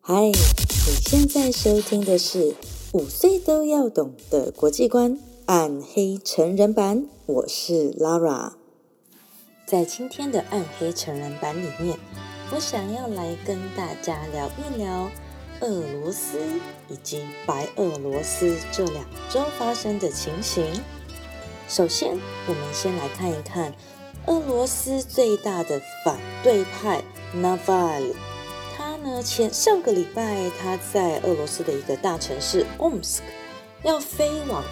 嗨，你现在收听的是五岁都要懂的国际观暗黑成人版，我是 Lara。在今天的暗黑成人版里面，我想要来跟大家聊一聊俄罗斯以及白俄罗斯这两周发生的情形。首先，我们先来看一看俄罗斯最大的反对派 Naval，。他呢，前上个礼拜他在俄罗斯的一个大城市 Omsk 要飞往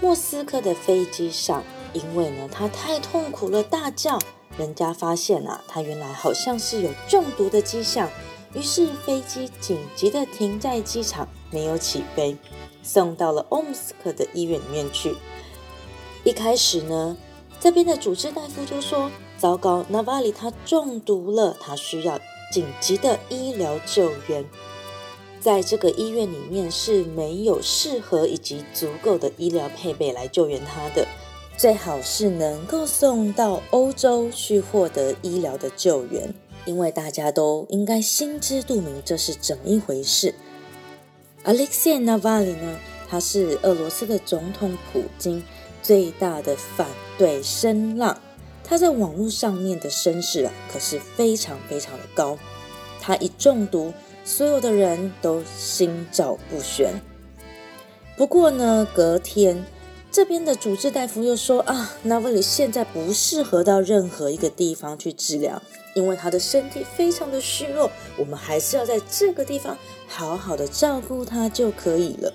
莫斯科的飞机上，因为呢他太痛苦了，大叫，人家发现啊，他原来好像是有中毒的迹象，于是飞机紧急的停在机场，没有起飞，送到了 Omsk 的医院里面去。一开始呢，这边的主治大夫就说：“糟糕，Nava 里他中毒了，他需要紧急的医疗救援。在这个医院里面是没有适合以及足够的医疗配备来救援他的，最好是能够送到欧洲去获得医疗的救援，因为大家都应该心知肚明这是怎么一回事。Alexei Navalny 呢，他是俄罗斯的总统普京。”最大的反对声浪，他在网络上面的声势啊，可是非常非常的高。他一中毒，所有的人都心照不宣。不过呢，隔天这边的主治大夫又说啊，那威里现在不适合到任何一个地方去治疗，因为他的身体非常的虚弱，我们还是要在这个地方好好的照顾他就可以了。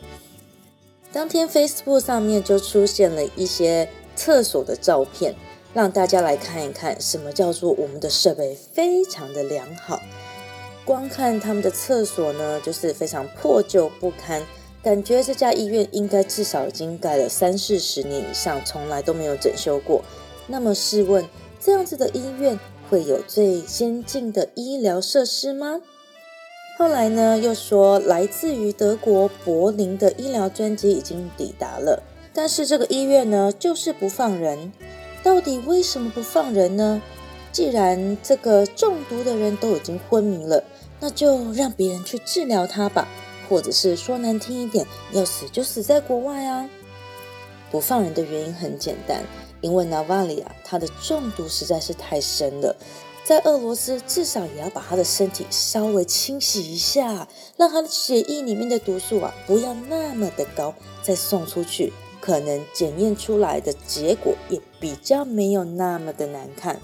当天，Facebook 上面就出现了一些厕所的照片，让大家来看一看什么叫做我们的设备非常的良好。光看他们的厕所呢，就是非常破旧不堪，感觉这家医院应该至少已经盖了三四十年以上，从来都没有整修过。那么试问，这样子的医院会有最先进的医疗设施吗？后来呢，又说来自于德国柏林的医疗专机已经抵达了，但是这个医院呢，就是不放人。到底为什么不放人呢？既然这个中毒的人都已经昏迷了，那就让别人去治疗他吧，或者是说难听一点，要死就死在国外啊！不放人的原因很简单，因为 Navalny 啊，他的中毒实在是太深了。在俄罗斯，至少也要把他的身体稍微清洗一下，让他的血液里面的毒素啊不要那么的高，再送出去，可能检验出来的结果也比较没有那么的难看。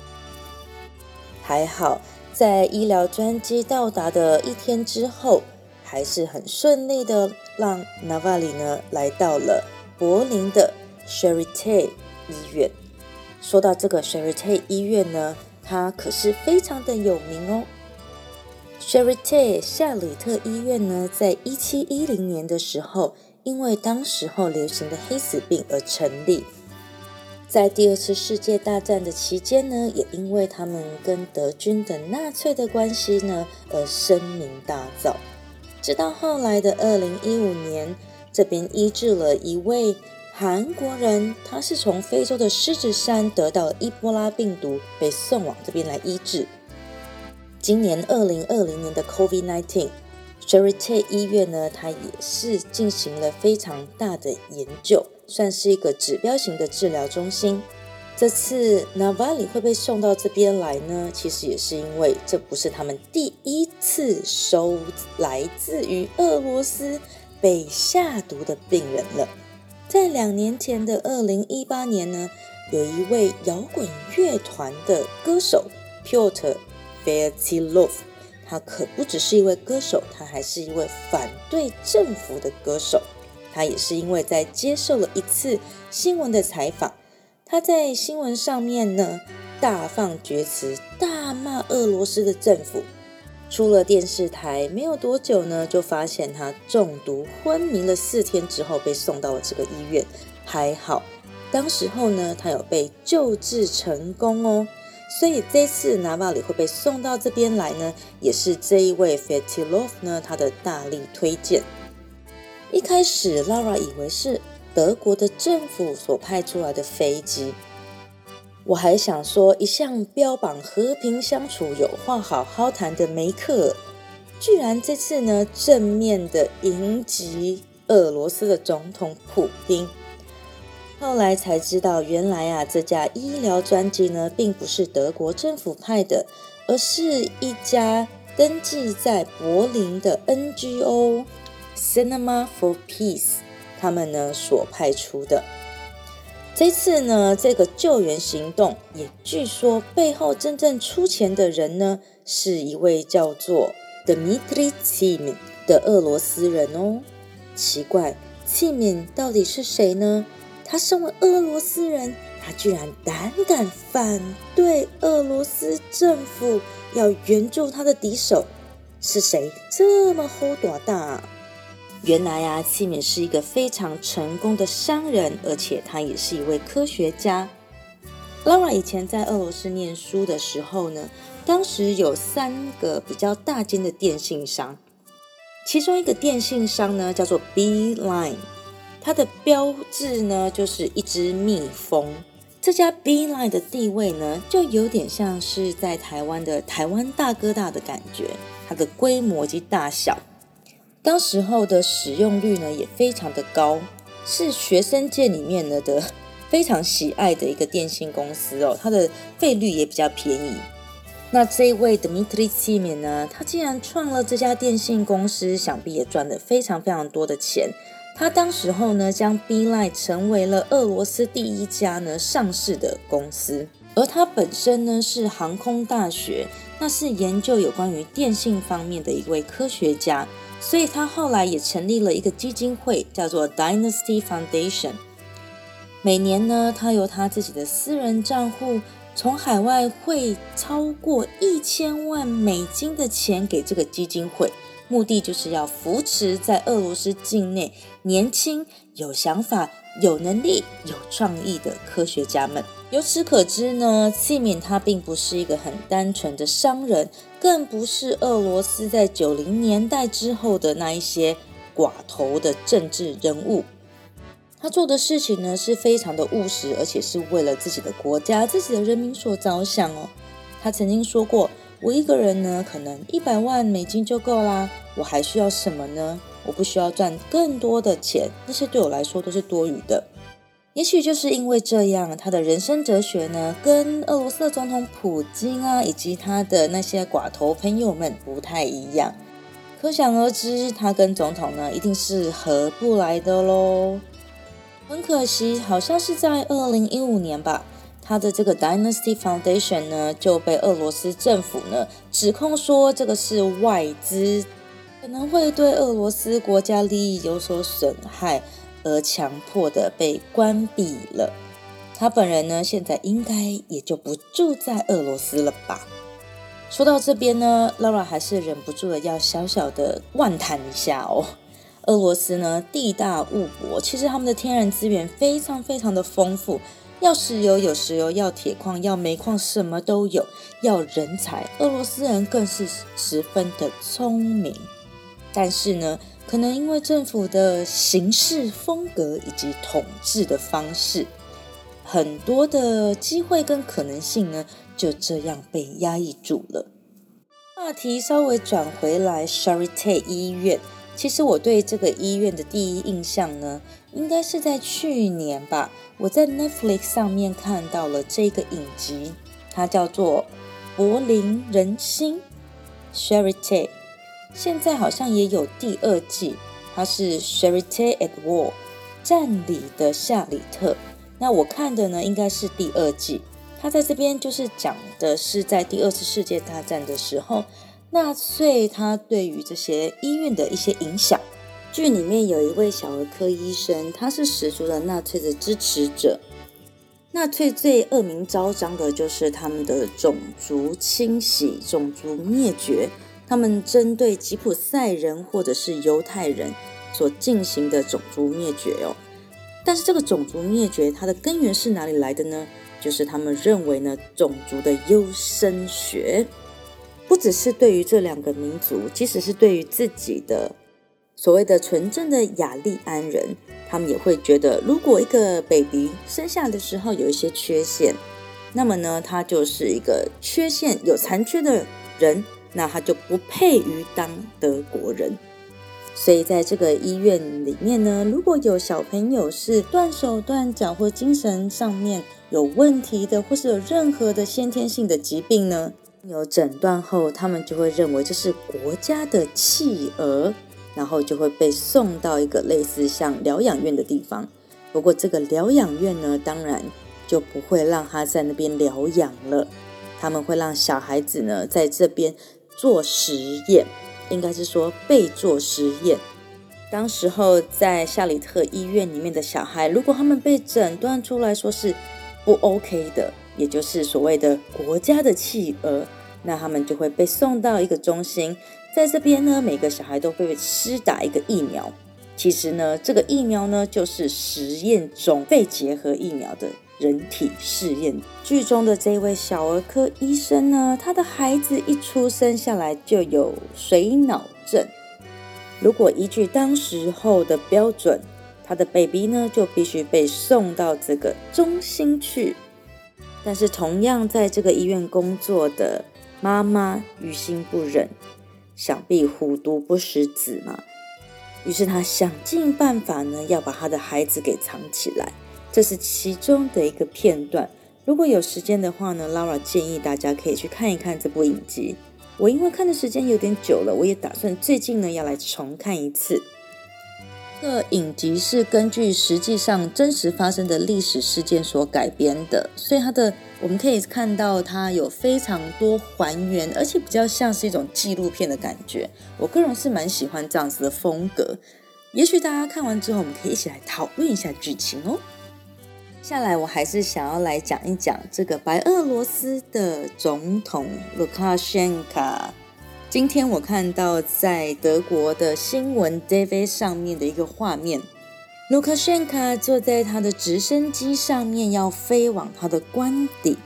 还好，在医疗专机到达的一天之后，还是很顺利的，让 Navalny 呢来到了柏林的 Charité 医院。说到这个 Charité 医院呢。它可是非常的有名哦。Charité 夏里特医院呢，在一七一零年的时候，因为当时候流行的黑死病而成立。在第二次世界大战的期间呢，也因为他们跟德军等纳粹的关系呢，而声名大噪。直到后来的二零一五年，这边医治了一位。韩国人，他是从非洲的狮子山得到了伊波拉病毒，被送往这边来医治。今年二零二零年的 COVID-19，COVID-19，Charité 医院呢，它也是进行了非常大的研究，算是一个指标型的治疗中心。这次 Navalny 会被送到这边来呢，其实也是因为这不是他们第一次收来自于俄罗斯被下毒的病人了。在两年前的二零一八年呢，有一位摇滚乐团的歌手 Piotr v e r t i l o v 他可不只是一位歌手，他还是一位反对政府的歌手。他也是因为在接受了一次新闻的采访，他在新闻上面呢大放厥词，大骂俄罗斯的政府。出了电视台没有多久呢，就发现他中毒昏迷了四天之后被送到了这个医院，还好，当时候呢他有被救治成功哦，所以这次拿瓦里会被送到这边来呢，也是这一位 Fetilov 呢他的大力推荐。一开始 Laura 以为是德国的政府所派出来的飞机，我还想说，一向标榜和平相处、有话好好谈的梅克尔，居然这次呢正面的迎击俄罗斯的总统普京。后来才知道，原来啊这架医疗专机呢并不是德国政府派的，而是一家登记在柏林的 NGO Cinema for Peace 他们呢所派出的。这次呢，这个救援行动也据说背后真正出钱的人呢，是一位叫做 Dmitry Tsimin 的俄罗斯人哦。奇怪，Tsimin 到底是谁呢？他身为俄罗斯人，他居然胆敢反对俄罗斯政府要援助他的敌手，是谁这么厚胆大？原来啊，器皿是一个非常成功的商人，而且他也是一位科学家。Laura 以前在俄罗斯念书的时候呢，当时有三个比较大间的电信商，其中一个电信商呢叫做 B Line，它的标志呢就是一只蜜蜂。这家 be line 的地位呢，就有点像是在台湾的台湾大哥大的感觉，它的规模及大小。当时候的使用率呢也非常的高，是学生界里面呢的 非常喜爱的一个电信公司哦，它的费率也比较便宜。那这一位 Dmitry t i m i n 呢，他既然创了这家电信公司，想必也赚了非常非常多的钱。他当时候呢，将 B Line 成为了俄罗斯第一家呢上市的公司，而他本身呢是航空大学，那是研究有关于电信方面的一位科学家。所以他后来也成立了一个基金会，叫做 Dynasty Foundation。每年呢，他由他自己的私人账户，从海外汇超过一千万美金的钱给这个基金会，目的就是要扶持在俄罗斯境内年轻、有想法、有能力、有创意的科学家们。由此可知呢，器皿他并不是一个很单纯的商人，更不是俄罗斯在九零年代之后的那一些寡头的政治人物。他做的事情呢是非常的务实，而且是为了自己的国家、自己的人民所着想哦。他曾经说过：“我一个人呢，可能一百万美金就够啦，我还需要什么呢？我不需要赚更多的钱，那些对我来说都是多余的。”也许就是因为这样，他的人生哲学呢，跟俄罗斯的总统普京啊，以及他的那些寡头朋友们不太一样。可想而知，他跟总统呢，一定是合不来的喽。很可惜，好像是在二零一五年吧，他的这个 Dynasty Foundation 呢，就被俄罗斯政府呢指控说，这个是外资，可能会对俄罗斯国家利益有所损害。而强迫的被关闭了。他本人呢，现在应该也就不住在俄罗斯了吧？说到这边呢，Laura 还是忍不住的要小小的万谈一下哦。俄罗斯呢，地大物博，其实他们的天然资源非常非常的丰富，要石油有石油，要铁矿要煤矿，什么都有。要人才，俄罗斯人更是十分的聪明。但是呢，可能因为政府的行事风格以及统治的方式，很多的机会跟可能性呢，就这样被压抑住了。话题稍微转回来，Charité 医院，其实我对这个医院的第一印象呢，应该是在去年吧，我在 Netflix 上面看到了这个影集，它叫做《柏林人心》，Charité。现在好像也有第二季，它是 Charité at War，战里的夏里特。那我看的呢，应该是第二季。它在这边就是讲的是在第二次世界大战的时候，纳粹他对于这些医院的一些影响。剧里面有一位小儿科医生，他是十足的纳粹的支持者。纳粹最恶名昭彰的就是他们的种族清洗、种族灭绝。他们针对吉普赛人或者是犹太人所进行的种族灭绝哦，但是这个种族灭绝它的根源是哪里来的呢？就是他们认为呢，种族的优生学不只是对于这两个民族，即使是对于自己的所谓的纯正的雅利安人，他们也会觉得，如果一个 baby 生下的时候有一些缺陷，那么呢，他就是一个缺陷、有残缺的人，那他就不配于当德国人。所以在这个医院里面呢，如果有小朋友是断手断脚或精神上面有问题的，或是有任何的先天性的疾病呢，有诊断后，他们就会认为这是国家的弃儿，然后就会被送到一个类似像疗养院的地方。不过这个疗养院呢，当然就不会让他在那边疗养了，他们会让小孩子呢在这边做实验。应该是说被做实验。当时候在夏里特医院里面的小孩，如果他们被诊断出来说是不 OK 的，也就是所谓的国家的弃儿，那他们就会被送到一个中心，在这边呢，每个小孩都会被施打一个疫苗。其实呢，这个疫苗呢，就是实验中肺结核疫苗的。人体试验剧中的这位小儿科医生呢，他的孩子一出生下来就有水脑症。如果依据当时候的标准，他的 baby 呢就必须被送到这个中心去。但是同样在这个医院工作的妈妈于心不忍，想必虎毒不食子嘛，于是他想尽办法呢，要把他的孩子给藏起来。这是其中的一个片段。如果有时间的话呢，Laura 建议大家可以去看一看这部影集。我因为看的时间有点久了，我也打算最近呢要来重看一次。这个影集是根据实际上真实发生的历史事件所改编的，所以它的我们可以看到它有非常多还原，而且比较像是一种纪录片的感觉。我个人是蛮喜欢这样子的风格。也许大家看完之后，我们可以一起来讨论一下剧情哦。下来，我还是想要来讲一讲这个白俄罗斯的总统卢卡申卡。今天我看到在德国的新闻 TV 上面的一个画面，卢卡申卡坐在他的直升机上面，要飞往他的官邸。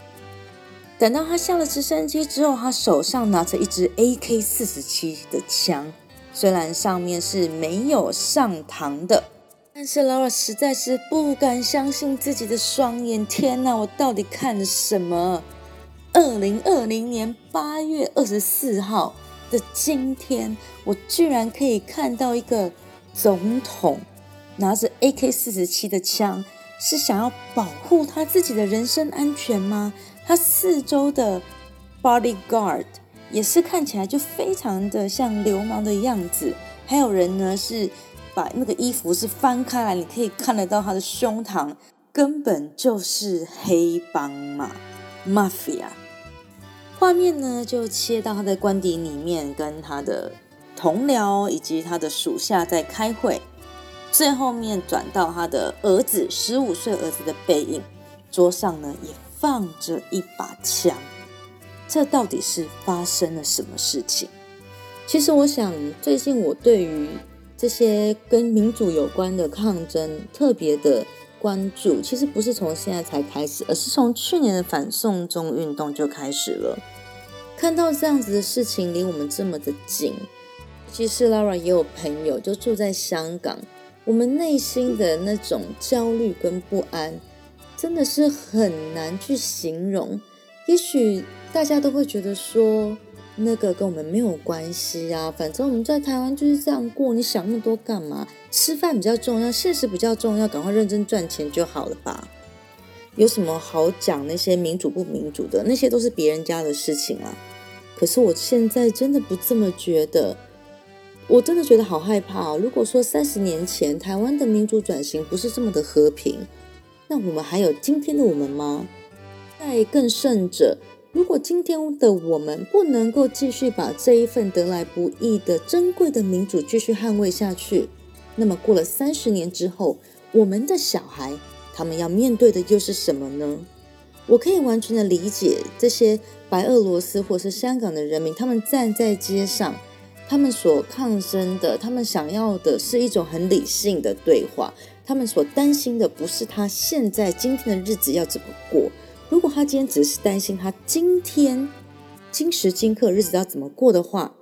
等到他下了直升机之后，他手上拿着一支 AK 四十七的枪，虽然上面是没有上膛的。但是劳尔实在是不敢相信自己的双眼，天哪！我到底看了什么？二零二零年八月二十四号的今天，我居然可以看到一个总统拿着 AK 四十七的枪，是想要保护他自己的人身安全吗？他四周的 bodyguard 也是看起来就非常的像流氓的样子，还有人呢是。把那个衣服是翻开来，你可以看得到他的胸膛，根本就是黑帮嘛，mafia。画面呢就切到他的官邸里面，跟他的同僚以及他的属下在开会。最后面转到他的儿子，十五岁儿子的背影，桌上呢也放着一把枪。这到底是发生了什么事情？其实我想，最近我对于这些跟民主有关的抗争特别的关注，其实不是从现在才开始，而是从去年的反送中运动就开始了。看到这样子的事情离我们这么的近，其实 Lara 也有朋友就住在香港，我们内心的那种焦虑跟不安，真的是很难去形容。也许大家都会觉得说。那个跟我们没有关系啊，反正我们在台湾就是这样过。你想那么多干嘛？吃饭比较重要，现实比较重要，赶快认真赚钱就好了吧。有什么好讲那些民主不民主的？那些都是别人家的事情啊。可是我现在真的不这么觉得，我真的觉得好害怕哦。如果说三十年前台湾的民主转型不是这么的和平，那我们还有今天的我们吗？再更甚者。如果今天的我们不能够继续把这一份得来不易的珍贵的民主继续捍卫下去，那么过了三十年之后，我们的小孩他们要面对的又是什么呢？我可以完全的理解这些白俄罗斯或是香港的人民，他们站在街上，他们所抗争的，他们想要的是一种很理性的对话，他们所担心的不是他现在今天的日子要怎么过。如果他今天只是担心他今天今时今刻日子要怎么过的话，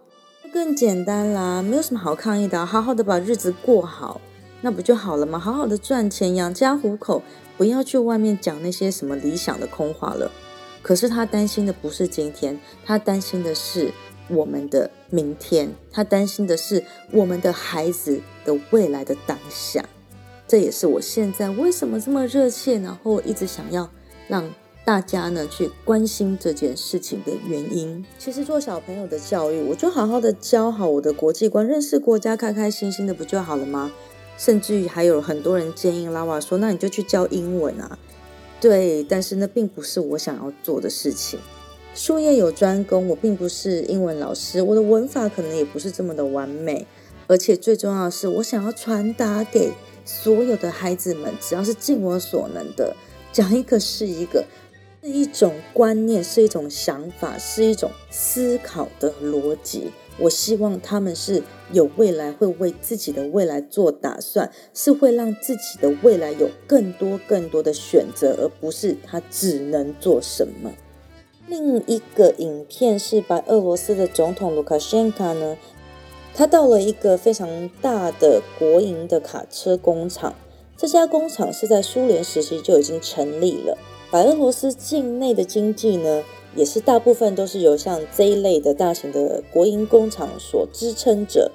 更简单啦，没有什么好抗议的，好好的把日子过好，那不就好了吗？好好的赚钱养家糊口，不要去外面讲那些什么理想的空话了。可是他担心的不是今天，他担心的是我们的明天，他担心的是我们的孩子的未来的当下。这也是我现在为什么这么热切，然后一直想要让大家呢去关心这件事情的原因。其实做小朋友的教育，我就好好的教好我的国际观，认识国家，开开心心的不就好了吗？甚至于还有很多人建议拉瓦说，那你就去教英文啊。对，但是那并不是我想要做的事情。术业有专攻，我并不是英文老师，我的文法可能也不是这么的完美。而且最重要的是，我想要传达给所有的孩子们，只要是尽我所能的讲一个是一个，是一种观念，是一种想法，是一种思考的逻辑。我希望他们是有未来，会为自己的未来做打算，是会让自己的未来有更多更多的选择，而不是他只能做什么。另一个影片是白俄罗斯的总统卢卡申卡呢，他到了一个非常大的国营的卡车工厂，这家工厂是在苏联时期就已经成立了。白俄罗斯境内的经济呢？也是大部分都是由像这一类的大型的国营工厂所支撑着。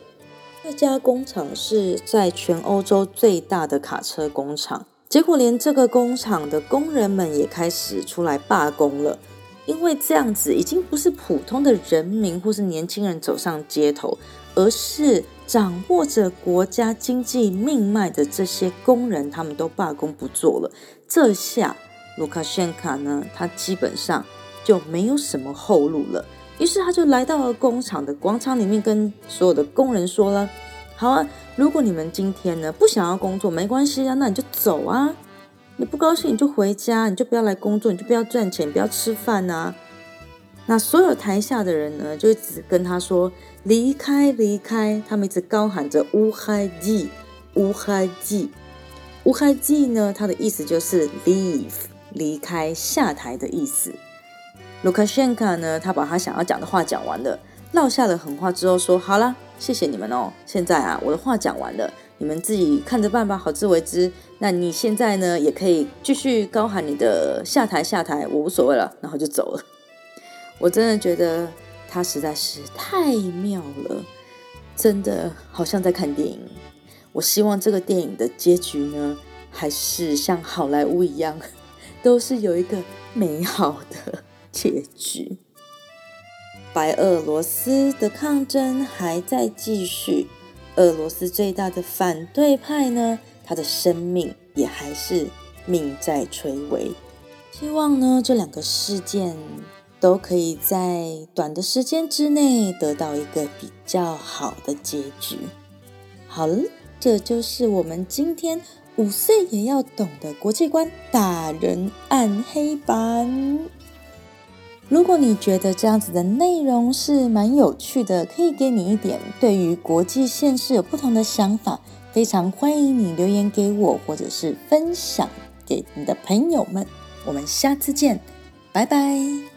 这家工厂是在全欧洲最大的卡车工厂，结果连这个工厂的工人们也开始出来罢工了，因为这样子已经不是普通的人民或是年轻人走上街头，而是掌握着国家经济命脉的这些工人，他们都罢工不做了。这下卢卡申卡呢，他基本上。就没有什么后路了。于是他就来到了工厂的广场里面，跟所有的工人说了：“好啊，如果你们今天呢不想要工作，没关系啊，那你就走啊。你不高兴你就回家，你就不要来工作，你就不要赚钱，不要吃饭啊。”那所有台下的人呢，就一直跟他说：“离开，离开！”他们一直高喊着“乌海记，乌海记，乌海记”呢，它的意思就是 “leave”，离开、下台的意思。卢卡申卡呢？他把他想要讲的话讲完了，落下了狠话之后说：“好了，谢谢你们哦。现在啊，我的话讲完了，你们自己看着办吧，好自为之。那你现在呢，也可以继续高喊你的下台下台，我无所谓了。”然后就走了。我真的觉得他实在是太妙了，真的好像在看电影。我希望这个电影的结局呢，还是像好莱坞一样，都是有一个美好的。结局，白俄罗斯的抗争还在继续。俄罗斯最大的反对派呢，他的生命也还是命在垂危。希望呢，这两个事件都可以在短的时间之内得到一个比较好的结局。好了，这就是我们今天五岁也要懂的国际观大人暗黑版。如果你觉得这样子的内容是蛮有趣的，可以给你一点对于国际现实有不同的想法，非常欢迎你留言给我，或者是分享给你的朋友们。我们下次见，拜拜。